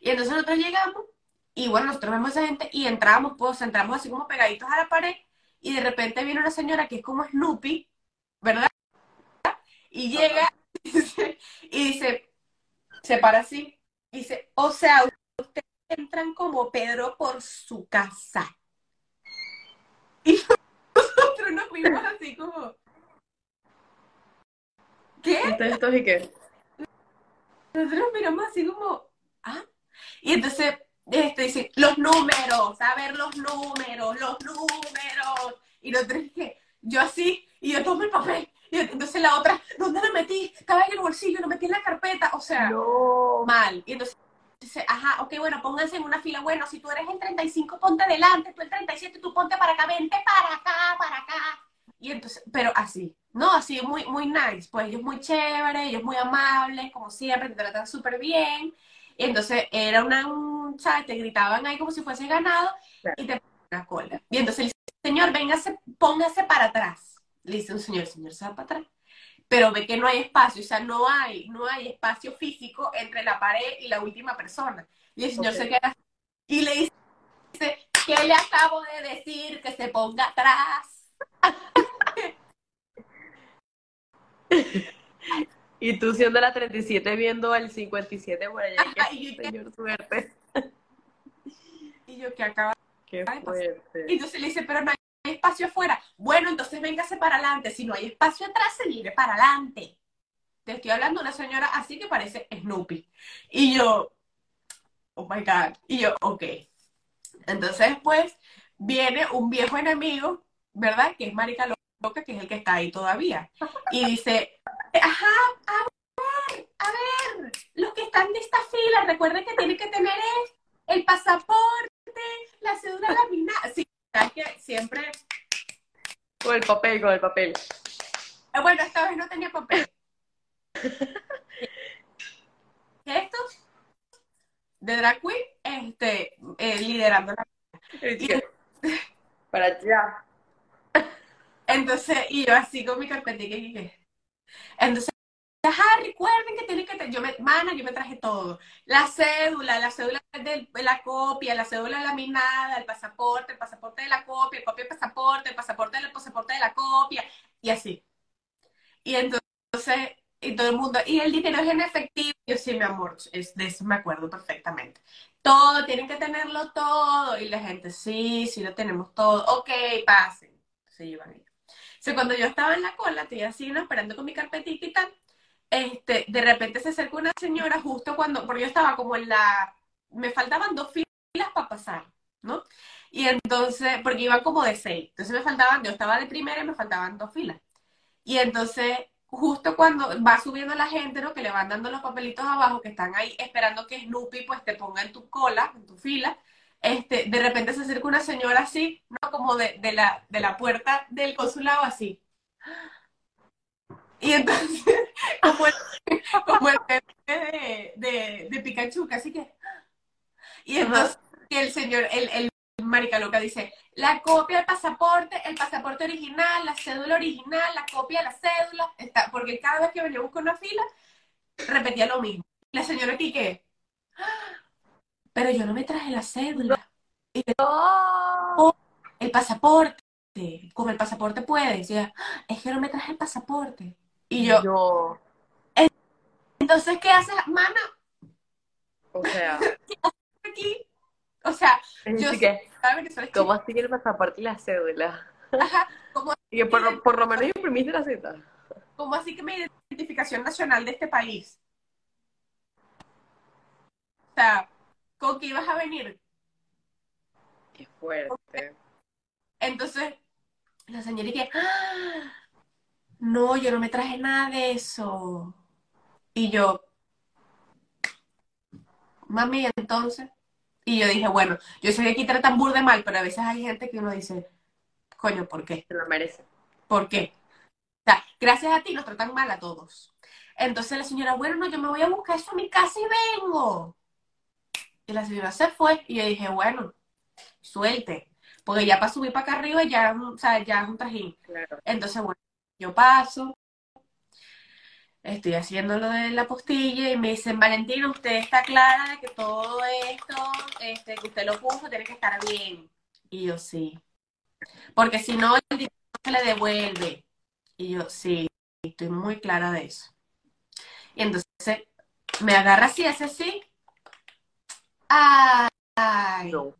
Y entonces nosotros llegamos, y bueno, nosotros vemos a esa gente y entramos, pues entramos así como pegaditos a la pared, y de repente viene una señora que es como Snoopy, ¿verdad? Y llega y dice, y dice, se para así, y dice, o sea, ustedes entran como Pedro por su casa. Y nosotros nos vimos así como, ¿qué? Entonces, esto y qué? Nosotros miramos así como, ¿ah? Y entonces, este, dice, los números, a ver los números, los números. Y nosotros que yo así, y yo tomo el papel. Y entonces la otra, ¿dónde lo metí? Estaba en el bolsillo, lo metí en la carpeta. O sea, No. mal. Y entonces dice, ajá, ok, bueno, pónganse en una fila. Bueno, si tú eres el 35, ponte adelante, tú el 37, tú ponte para acá, vente para acá, para acá. Y entonces, pero así, ¿no? Así muy, muy nice. Pues ellos muy chéveres, ellos muy amables, como siempre, te tratan súper bien. Y entonces era una, un- ¿sabes? Te gritaban ahí como si fuese ganado Claro. y te ponían la cola. Y entonces dice, señor, véngase, póngase para atrás. Le dice un señor, el señor se va para atrás pero ve que no hay espacio, o sea, no hay, no hay espacio físico entre la pared y la última persona. Y el señor se queda y le dice, ¿qué le acabo de decir? Que se ponga atrás. Y tú siendo la 37 viendo al 57 por allá. Ajá, que, y yo- señor, suerte. Y yo, que acaba? Qué fuerte. Y entonces le dice, pero no hay espacio afuera. Bueno, entonces véngase para adelante. Si no hay espacio atrás, se viene para adelante. Te estoy hablando de una señora así que parece Snoopy. Y yo, oh my God. Y yo, ok. Entonces después viene un viejo enemigo, ¿verdad? Que es Marica Loca, que es el que está ahí todavía. Y dice, ajá, a ver, a ver, los que están de esta fila, recuerden que tienen que tener el pasaporte, la cédula laminada. Sí, sabes que siempre, Con el papel, con el papel. eh, bueno, esta vez no tenía papel. Estos de Drag Queen, este, eh, liderando la Para allá. Entonces, y yo así con mi carpetita y dije, entonces, ajá, recuerden que tienen que, yo me, mana, yo me traje todo, la cédula, la cédula de la copia, la cédula laminada, el pasaporte, el pasaporte de la copia, copia del pasaporte, el pasaporte del pasaporte de la copia, y así. Y entonces, y todo el mundo, y el dinero es en efectivo, yo sí, mi amor, es, de eso me acuerdo perfectamente. Todo, tienen que tenerlo todo, y la gente, sí, sí lo tenemos todo, ok, pasen. Se llevan ellos. sea, cuando yo estaba en la cola, estoy así, ¿no? Esperando con mi carpetita y tal, este, de repente se acerca una señora justo cuando, porque yo estaba como en la, me faltaban dos filas para pasar, ¿no? Y entonces, porque iban como de seis, entonces me faltaban, yo estaba de primera y me faltaban dos filas. Y entonces, justo cuando va subiendo la gente, ¿no? Que le van dando los papelitos abajo, que están ahí esperando que Snoopy pues te ponga en tu cola, en tu fila, este, de repente se acerca una señora así, ¿no? Como de, de la, de la puerta del consulado así. Y entonces, como el, como el de, de, de Pikachu, así que... Y entonces, que el señor, el, el marica loca dice, la copia del pasaporte, el pasaporte original, la cédula original, la copia de la cédula, está, porque cada vez que venía a buscar una fila, repetía lo mismo. La señora aquí que, pero yo no me traje la cédula. Y "Oh, el pasaporte, como el pasaporte puede, decía, es que no me traje el pasaporte. Y yo, Yo, entonces, ¿qué haces, mana, o sea, aquí? O sea, es yo que, soy ¿cómo así que el pasaporte y la cédula? Ajá, Y que por, lo- por lo menos imprimiste la cita. ¿Cómo así que mi identificación nacional de este país? O sea, ¿con qué ibas a venir? Qué fuerte. Entonces, la señora "Ah, no, yo no me traje nada de eso. Y yo, mami, entonces. Y yo dije, bueno, yo que aquí tratan burda de mal, pero a veces hay gente que uno dice, coño, ¿por qué? Se lo merece. ¿Por qué? O sea, gracias a ti nos tratan mal a todos. Entonces la señora, bueno, no, yo me voy a buscar eso a mi casa y vengo. Y la señora se fue y yo dije, bueno, suelte, porque ya para subir para acá arriba ya, o sea, ya es un trajín. Claro. Entonces, bueno, yo paso, estoy haciendo lo de la postilla y me dicen, Valentina, usted está clara de que todo esto, este, que usted lo puso, tiene que estar bien. Y yo, sí. Porque si no, el dinero se le devuelve. Y yo, sí, estoy muy clara de eso. Y entonces me agarra así, hace así. Ay. No.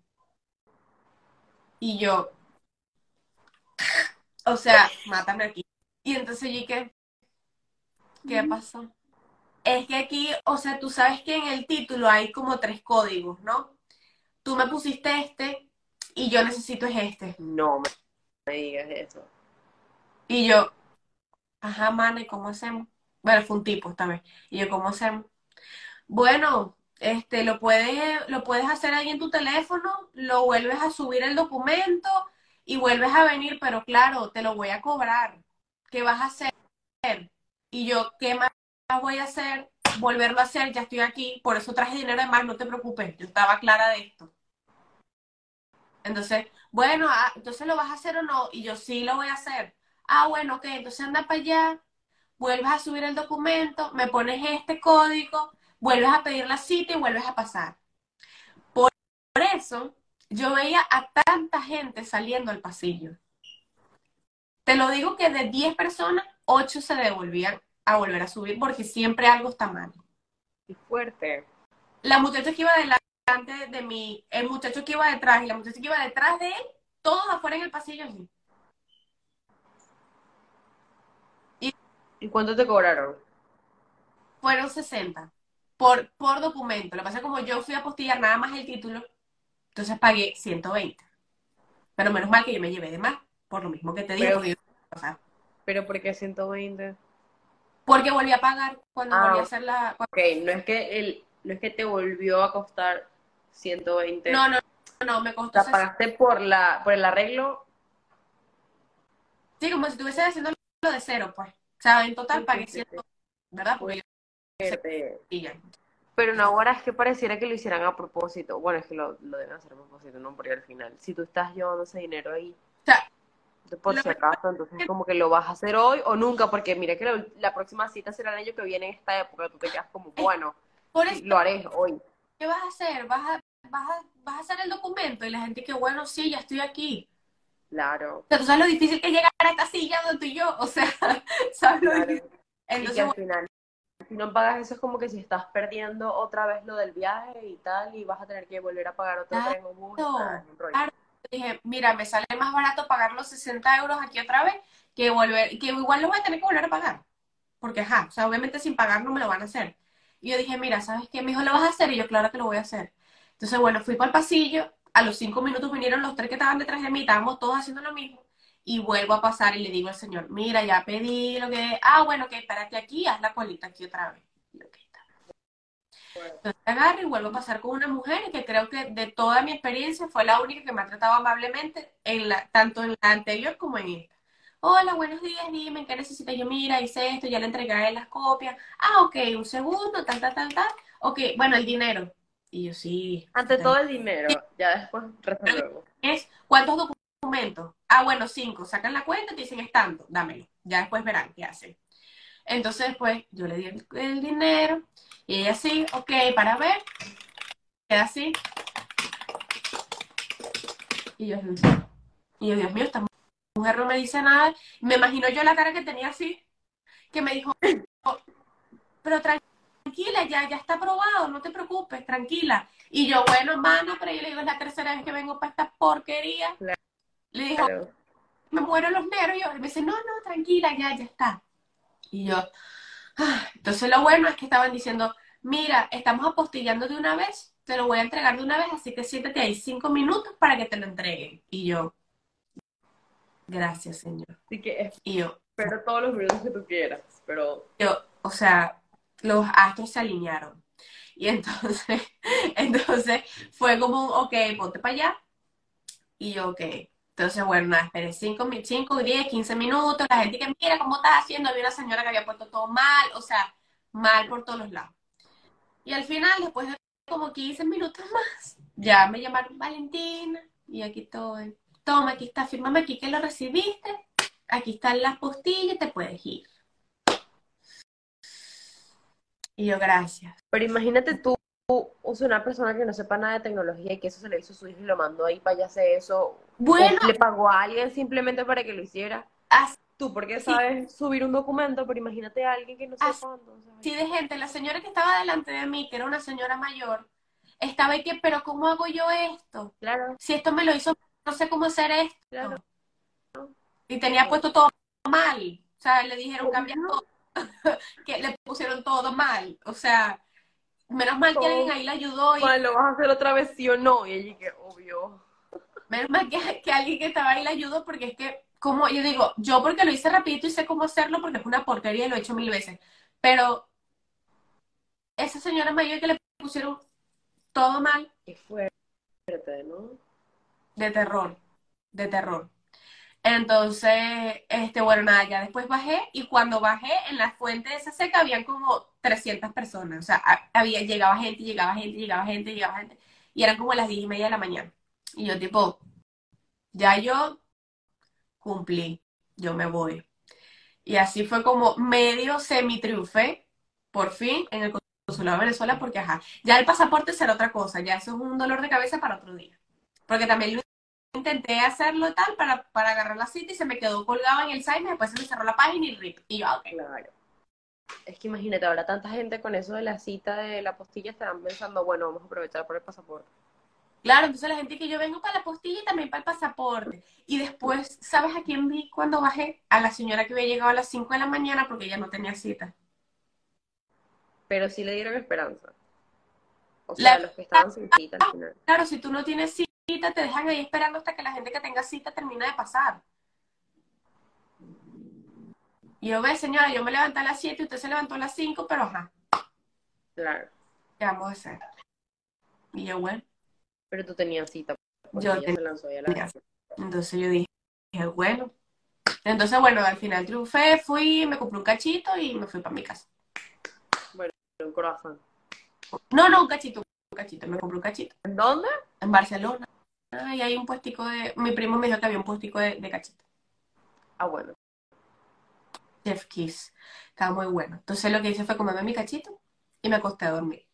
Y yo, o sea, mátame aquí. Y entonces yo que, ¿qué pasó? Es que aquí, o sea, tú sabes que en el título hay como tres códigos, ¿no? Tú me pusiste este y yo necesito es este. No me, me digas eso. Y yo, ajá, mana, ¿y cómo hacemos? Bueno, fue un tipo esta vez. Y yo, ¿cómo hacemos? Bueno, este, lo puedes, lo puedes hacer ahí en tu teléfono, lo vuelves a subir el documento y vuelves a venir, pero claro, te lo voy a cobrar. ¿Qué vas a hacer? Y yo, ¿qué más voy a hacer? Volverlo a hacer, ya estoy aquí, por eso traje dinero de más, no te preocupes, yo estaba clara de esto. Entonces, bueno, ah, entonces lo vas a hacer o no, y yo sí lo voy a hacer. Ah, bueno, ok, entonces anda para allá, vuelves a subir el documento, me pones este código, vuelves a pedir la cita y vuelves a pasar. Por eso yo veía a tanta gente saliendo al pasillo. Te lo digo que de 10 personas, 8 se devolvían a volver a subir porque siempre algo está mal. Qué fuerte. La muchacha que iba delante de mí, el muchacho que iba detrás y la muchacha que iba detrás de él, todos afuera en el pasillo así. ¿Y cuánto te cobraron? Fueron 60 por, por documento. Lo que pasa es que como yo fui a postillar nada más el título, entonces pagué 120. Pero menos mal que yo me llevé de más, por lo mismo que te digo. Pero- porque, o sea, ¿Pero por qué 120? porque volví a pagar cuando Ah. volví a hacer la... cuando- Ok, no es que el, no es que te volvió a costar 120. No, no, no, me O costó sea, 60. pagaste por la, por el arreglo. Sí, como si estuviese haciendo lo de cero, pues. O sea, en total Sí, pagué sí, 100, ¿verdad? Porque yo este. Pero no, ahora es que pareciera que lo hicieran a propósito. Bueno, es que lo, lo deben hacer a propósito, ¿no? Porque al final, si tú estás llevando ese dinero ahí, O sea, por Lo si acaso, entonces como que lo vas a hacer hoy o nunca, porque mira que la, la próxima cita será el año que viene en esta época, tú te quedas como, bueno, por sí, eso, lo haré hoy. ¿qué vas a hacer? ¿Vas a, vas a, vas a hacer el documento? Y la gente que, bueno, sí, ya estoy aquí. Claro, O sea, tú sabes lo difícil que es llegar a esta silla donde tú y yo. O sea, ¿sabes lo claro. difícil? Y que Entonces, al final, si no pagas eso es como que si estás perdiendo otra vez lo del viaje y tal, y vas a tener que volver a pagar otro Claro, tren o bus, es claro. Dije, mira, me sale más barato pagar los 60 euros aquí otra vez que volver, que igual lo voy a tener que volver a pagar. Porque, ajá, o sea, obviamente sin pagar no me lo van a hacer. Y yo dije, mira, ¿sabes qué? Me ¿lo vas a hacer? Y yo, claro que lo voy a hacer. Entonces, bueno, fui para el pasillo, a los cinco minutos vinieron los tres que estaban detrás de mí, estábamos todos haciendo lo mismo. Y vuelvo a pasar y le digo al señor, mira, ya pedí lo que... Ah, bueno, que espérate aquí, haz la colita aquí otra vez. Y yo, "Ok, está bien". Entonces agarro y vuelvo a pasar con una mujer que creo que de toda mi experiencia fue la única que me ha tratado amablemente, en la, tanto en la anterior como en esta. Hola, buenos días, dime, ¿qué necesita? Yo, mira, hice esto, ya le entregué las copias. Ah, ok, un segundo, tal, tal, tal, tal. Ok, bueno, el dinero. Y yo, sí. Ante todo el dinero, ya después resolvemos. Es, ¿cuántos documentos? Ah, bueno, cinco. Sacan la cuenta y te dicen, es tanto, dámelo. Ya después verán qué hacen. Entonces, pues, yo le di el, el dinero y ella así, ok, para ver. Queda así. Y yo, y yo, Dios mío, esta mujer no me dice nada. Me imagino yo la cara que tenía así, que me dijo, pero tranquila, ya, ya está aprobado, no te preocupes, tranquila. Y yo, bueno, hermano, pero yo le digo, es la tercera vez que vengo para esta porquería. Claro. Le dijo, me muero los nervios. Y me dice, no, no, tranquila, ya, ya está. Y yo, ah. entonces lo bueno es que estaban diciendo, mira, estamos apostillando de una vez, te lo voy a entregar de una vez, así que siéntate ahí cinco minutos para que te lo entreguen. Y yo, gracias, señor. Así que Y yo, espero todos los minutos que tú quieras, pero yo, o sea, los astros se alinearon. Y entonces, entonces fue como un, ok, ponte para allá. Y yo, ok. Entonces, bueno, nada, esperé 5, 5, 10, 15 minutos. La gente que mira cómo estás haciendo. Había una señora que había puesto todo mal, o sea, mal por todos los lados. Y al final, después de como 15 minutos más, ya me llamaron Valentina y aquí estoy. Toma, aquí está, fírmame aquí que lo recibiste. Aquí están las postillas, te puedes ir. Y yo, gracias. Pero imagínate tú, o una persona que no sepa nada de tecnología y que eso se le hizo a su hijo y lo mandó ahí para allá hacer eso. Bueno, O le pagó a alguien simplemente para que lo hiciera. así Tú, porque sabes subir un documento, pero imagínate a alguien que no sepa. Así- entonces, de gente, la señora que estaba delante de mí, que era una señora mayor, estaba ahí que, pero ¿cómo hago yo esto? Claro, Si esto me lo hizo, no sé cómo hacer esto. claro. Y tenía puesto todo mal. O sea, le dijeron cambia todo. que le pusieron todo mal. O sea, menos mal que alguien ahí le ayudó y Bueno, ¿lo vas a hacer otra vez sí o no? Y ella que obvio. Menos mal que, que alguien que estaba ahí le ayudó porque es que, como yo digo, yo porque lo hice rapidito y sé cómo hacerlo porque es una porquería y lo he hecho mil veces. Pero esa señora mayor que le pusieron todo mal, Qué fuerte, ¿no? de terror, de terror. Entonces, este, bueno, nada, ya después bajé y cuando bajé en la fuente de esa seca habían como 300 personas, o sea, ha- había, llegaba gente, llegaba gente, llegaba gente, llegaba gente, y eran como las 10 y media de la mañana. Y yo tipo, ya yo cumplí, yo me voy. Y así fue como medio semi-triunfé, por fin, en el consulado de Venezuela, porque ajá, ya el pasaporte será otra cosa, ya eso es un dolor de cabeza para otro día. Porque también lo intenté hacerlo tal para, para agarrar la cita y se me quedó colgado en el site y después se me cerró la página y rip. Y yo, ok. Claro. Es que imagínate, ahora tanta gente con eso de la cita de la postilla estarán pensando, bueno, vamos a aprovechar por el pasaporte. Claro, entonces la gente que yo vengo para la postilla y también para el pasaporte. Y después, ¿sabes a quién vi cuando bajé? A la señora que había llegado a las 5 de la mañana porque ella no tenía cita. Pero sí le dieron esperanza. O sea, La- los que estaban sin cita al final. Claro, si tú no tienes cita, te dejan ahí esperando hasta que la gente que tenga cita termine de pasar. Y yo ve, señora, yo me levanté a las 7 y usted se levantó a las 5, pero ajá, Claro. ¿qué vamos a hacer? Y yo, bueno, Pero tú tenías cita. Yo ella se lanzó ya a la tenía entonces yo dije, bueno. Entonces, bueno, al final triunfé, fui, me compré un cachito y me fui para mi casa. un corazón. No, no, un cachito, un cachito, me compré un cachito. ¿En dónde? En Barcelona. Y hay un puestico de... Mi primo me dijo que había un puestico de, de cachito. Ah, bueno. Chef Kiss. Estaba muy bueno. Entonces lo que hice fue comerme mi cachito y me acosté a dormir.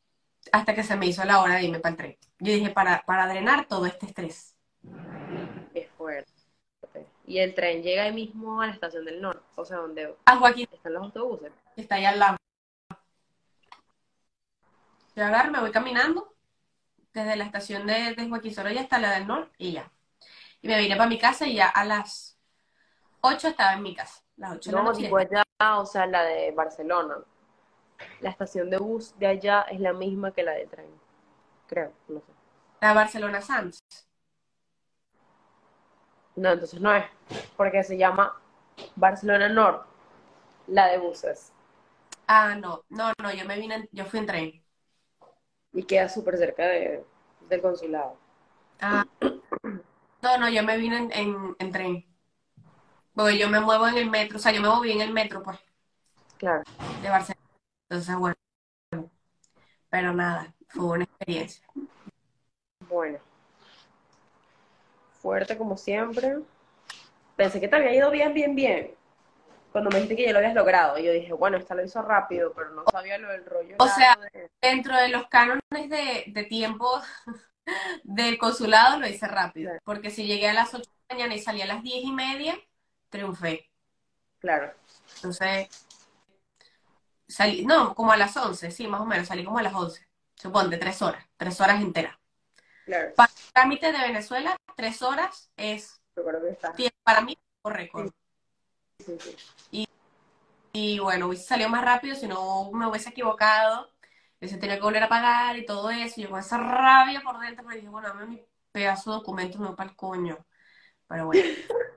Hasta que se me hizo la hora de irme para el tren. Yo dije, para, para drenar todo este estrés. Es fuerte. Y el tren llega ahí mismo a la estación del norte, o sea, donde A Joaquín, están los autobuses. está allá al lado. Yo agarro, me voy caminando desde la estación de, de Joaquín Sorolla hasta la del norte y ya. Y me vine para mi casa y ya a las 8 estaba en mi casa. Las 8 de la No, noche. digo allá, o sea, la de Barcelona. La estación de bus de allá es la misma que la de tren. Creo, no sé. La Barcelona Sands. No, entonces no es. Porque se llama Barcelona North, la de buses. Ah, no, no, no, yo me vine, en- yo fui en tren. Y queda súper cerca de, del consulado. Ah, no, no, yo me vine en, en, en tren. Porque yo me muevo en el metro, o sea, yo me moví en el metro, pues, Claro. de Barcelona. Entonces, bueno, pero nada, fue una experiencia. Bueno. Fuerte como siempre. Pensé que te había ido bien, bien, bien. Cuando me dijiste que ya lo habías logrado. Y yo dije, bueno, esta lo hizo rápido, pero no sabía lo del rollo. O sea, de- Dentro de los cánones de, de tiempo del consulado lo hice rápido, porque si llegué a las 8 de la mañana y salí a las 10 y media, triunfé. Claro. Entonces, salí, no, como a las 11, sí, más o menos, salí como a las 11. Suponte, tres horas, tres horas enteras. Claro. Para el trámite de Venezuela, tres horas es tiempo para mí por récord. Sí, sí. Y bueno, hubiese salido más rápido si no me hubiese equivocado. Hubiese tenido que volver a pagar y todo eso. Y yo con esa rabia por dentro me dije, bueno, dame mi pedazo de documento, no para el coño. Pero bueno.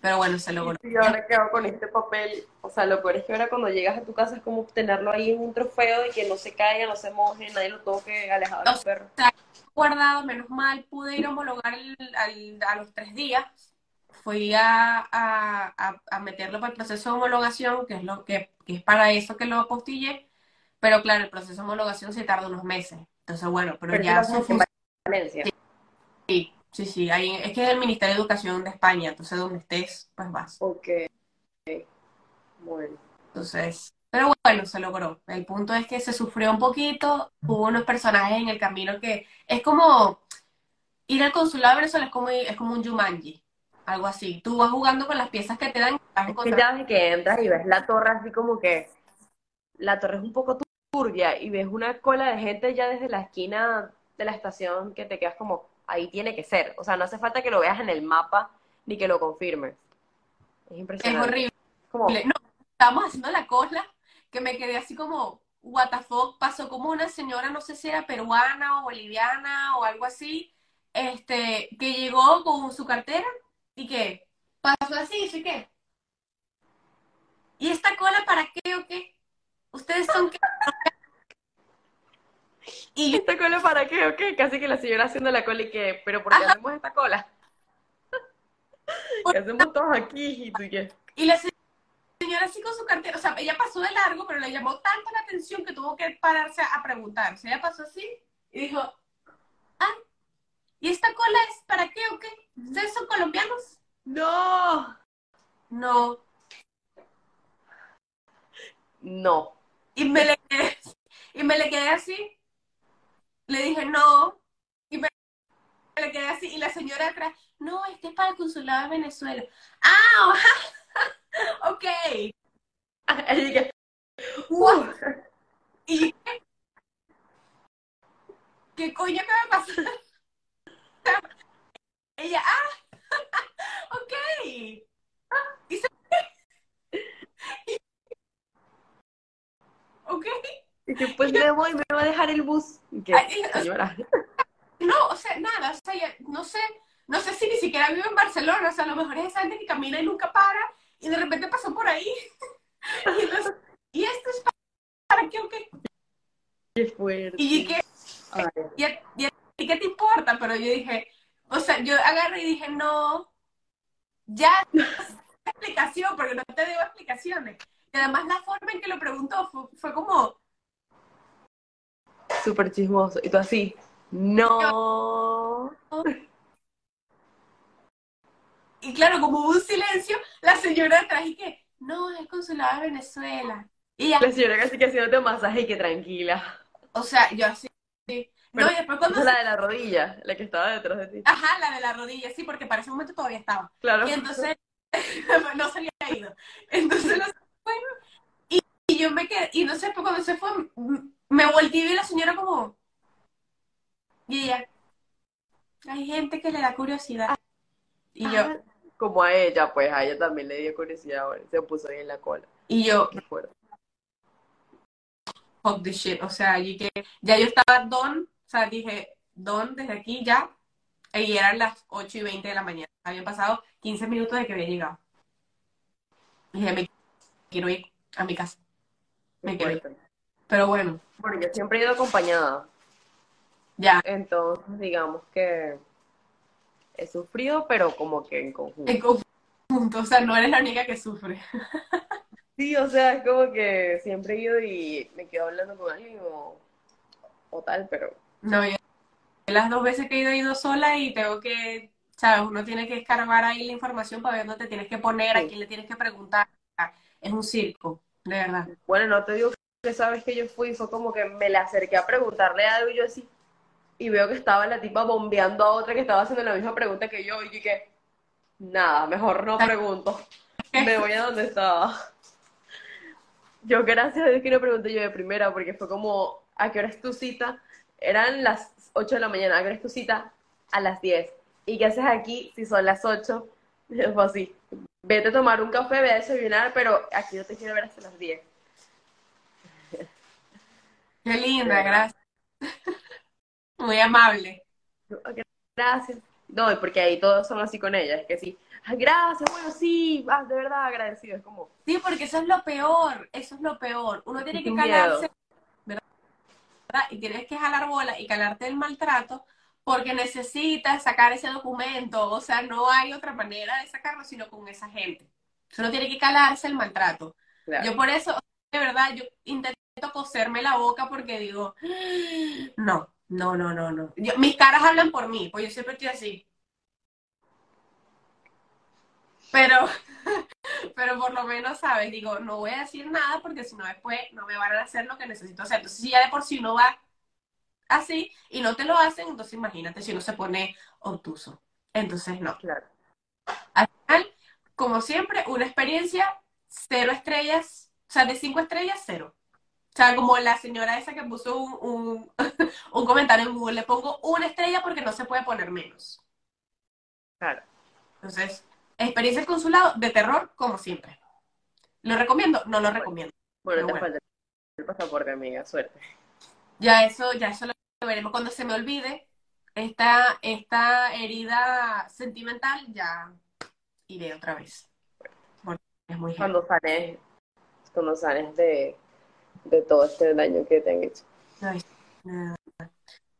Pero bueno, se logró. Y ahora quedo con este papel. O sea, lo peor es que ahora cuando llegas a tu casa es como tenerlo ahí en un trofeo y que no se caiga, no se moje, nadie lo toque, alejado de los perros. guardado, menos mal, pude ir a homologar el- al- a los tres días. Fui a, a- a- a meterlo para el proceso de homologación, que es lo que, que es para eso que lo apostillé. Pero claro, el proceso de homologación se tarda unos meses. Entonces, bueno, pero Pero ya. Sí, sí, sí. Ahí, es que es el Ministerio de Educación de España, entonces donde estés, pues vas. Ok. Bueno. Entonces, pero bueno, se logró. El punto es que se sufrió un poquito, hubo unos personajes en el camino que es como ir al consulado de Venezuela es como, es como un Jumanji, algo así. Tú vas jugando con las piezas que te dan y vas Es que ya ves que entras y ves la torre así como que la torre es un poco turbia y ves una cola de gente ya desde la esquina de la estación que te quedas como, ahí tiene que ser. O sea, no hace falta que lo veas en el mapa ni que lo confirmes. Es Es impresionante. horrible. Como, No, estábamos haciendo la cola que me quedé así como, what the fuck, pasó como una señora, no sé si era peruana o boliviana o algo así, este, que llegó con su cartera y que pasó así, ¿sí qué? ¿Y esta cola para qué o qué? ¿Ustedes son qué? Y ¿esta cola para qué? ¿O qué? Casi que la señora haciendo la cola y que, pero ¿por qué Ajá. hacemos esta cola? ¿Qué hacemos todos aquí? Y tú y qué. y la se- señora así con su cartera, o sea, ella pasó de largo, pero le llamó tanto la atención que tuvo que pararse a preguntar. O sea, ella pasó así y dijo, ah, ¿y esta cola es para qué o qué? ¿Ustedes son colombianos? ¡No! No. No. Y me le quedé, y me le quedé así. Le dije, no. Y me, le quedé así. Y la señora atrás, no, este es para el consulado de Venezuela. Ah, ok. What? Y yo, ¿qué? ¿Qué coño que me pasó? Ella, ah, ok. Y se ok. Y después me voy, me va a dejar el bus. Que, Ay, sea, señora. No, o sea, nada, o sea, ya- no sé, no sé si ni siquiera vive en Barcelona, o sea, a lo mejor es esa gente que camina y nunca para, y de repente pasó por ahí. Y, entonces, ¿y esto es para qué o qué? Qué fuerte. Y que, Ay, ¿y qué te importa? Pero yo dije, o sea, yo agarré y dije, no, ya, explicación, porque no te debo explicaciones. Y además la forma en que lo preguntó fue, fue como, Súper chismoso. Y tú así, no. y claro, como hubo un silencio, la señora atrás y que, no, es consulado de Venezuela. Y La señora casi que haciéndote masaje y que tranquila. o sea, yo así, sí. no, y después cuando se- la de la rodilla, la que estaba detrás de ti. ajá, la de la rodilla, sí, porque para ese momento todavía estaba. Claro. Y entonces, no se había ido. Entonces, no sé, bueno, y, y yo me quedé, y no sé, pues cuando se fue, me volteé y vi a la señora como, y ella, hay gente que le da curiosidad. Y yo, Ah, como a ella, pues a ella también le dio curiosidad, se puso ahí en la cola. Y yo, fuck this shit. O sea, y que ya yo estaba don, o sea, dije, don desde aquí ya. Y eran las 8 y 20 de la mañana. Habían pasado 15 minutos de que había llegado. Y dije, me quiero ir a mi casa. Me quiero ir. Pero bueno, Bueno, yo siempre he ido acompañada, ya. entonces digamos que he sufrido, pero como que en conjunto. En conjunto, o sea, no eres la única que sufre. Sí, o sea, es como que siempre he ido y me quedo hablando con alguien o, o tal, pero No, yo las dos veces que he ido, he ido sola y tengo que, ¿sabes? Uno tiene que escarbar ahí la información para ver dónde te tienes que poner, a quién le tienes que preguntar. Es un circo, de verdad. bueno, no te digo que sabes que yo fui, fue como que me le acerqué a preguntarle algo y yo así, y veo que estaba la tipa bombeando a otra que estaba haciendo la misma pregunta que yo, y que, nada, mejor no pregunto, me voy a donde estaba. Yo, gracias a Dios que no pregunté yo de primera, porque fue como, ¿a qué hora es tu cita? Eran las 8 de la mañana, ¿a qué hora es tu cita? A las 10. ¿Y qué haces aquí si son las 8? Fue así, vete a tomar un café, ve a desayunar, pero aquí no te quiero ver hasta las 10. Qué linda, gracias. Muy amable. Yo, "Ah, Gracias. No, porque ahí todos son así con ella, es que sí, "Ah, gracias, bueno, sí, ah, de verdad agradecido, es como, Sí, porque eso es lo peor, eso es lo peor. Uno tiene que calarse, ¿verdad? Y tienes que jalar bola y calarte el maltrato porque necesitas sacar ese documento. O sea, no hay otra manera de sacarlo sino con esa gente. Uno tiene que calarse el maltrato. claro. Yo por eso, de verdad, yo intento coserme la boca porque digo, no, no, no, no, no. Yo- mis caras hablan por mí, pues yo siempre estoy así. Pero, pero por lo menos, ¿sabes? Digo, no voy a decir nada porque si no después no me van a hacer lo que necesito hacer. Entonces, si ya de por sí uno va así y no te lo hacen, entonces imagínate si uno se pone obtuso. Entonces, no. Claro. Al final, como siempre, una experiencia, cero estrellas, o sea, de cinco estrellas, cero. O sea, como la señora esa que puso un, un, un comentario en Google, le pongo una estrella porque no se puede poner menos. Claro. Entonces, experiencia del consulado de terror, como siempre. ¿Lo recomiendo? No lo recomiendo. Bueno, te bueno. falta el pasaporte, amiga, suerte. Ya eso, ya eso lo veremos cuando se me olvide. Esta, esta herida sentimental, ya iré otra vez. Porque es muy. Cuando sales, cuando sales de, de todo este daño que te han hecho. Ay, nada.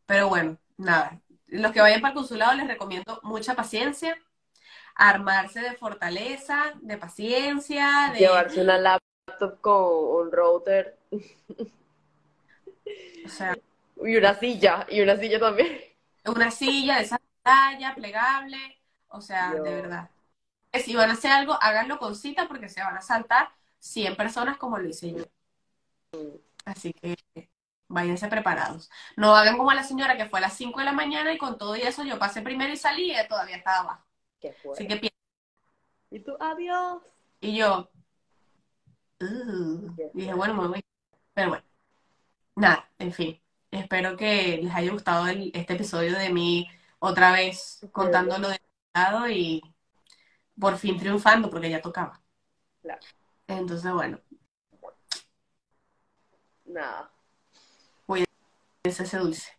Pero bueno, nada. Los que vayan para el consulado les recomiendo mucha paciencia, armarse de fortaleza, de paciencia, de... Llevarse una laptop con un router O sea, y una silla, y una silla también. una silla de esa talla, plegable, o sea, Dios. de verdad. Si van a hacer algo, háganlo con cita porque se van a saltar 100 personas como lo hice yo. Así que váyanse preparados. No hagan como la señora que fue a las 5 de la mañana y con todo y eso yo pasé primero y salí y ella todavía estaba abajo. Qué Así que Y tú, adiós. Y yo, "Uh", dije, bueno, me voy. Pero bueno, nada, en fin. Espero que les haya gustado el- este episodio de mí otra vez contando lo de mi lado y por fin triunfando porque ya tocaba. Claro. Entonces, bueno, Nada. ese es ese dulce.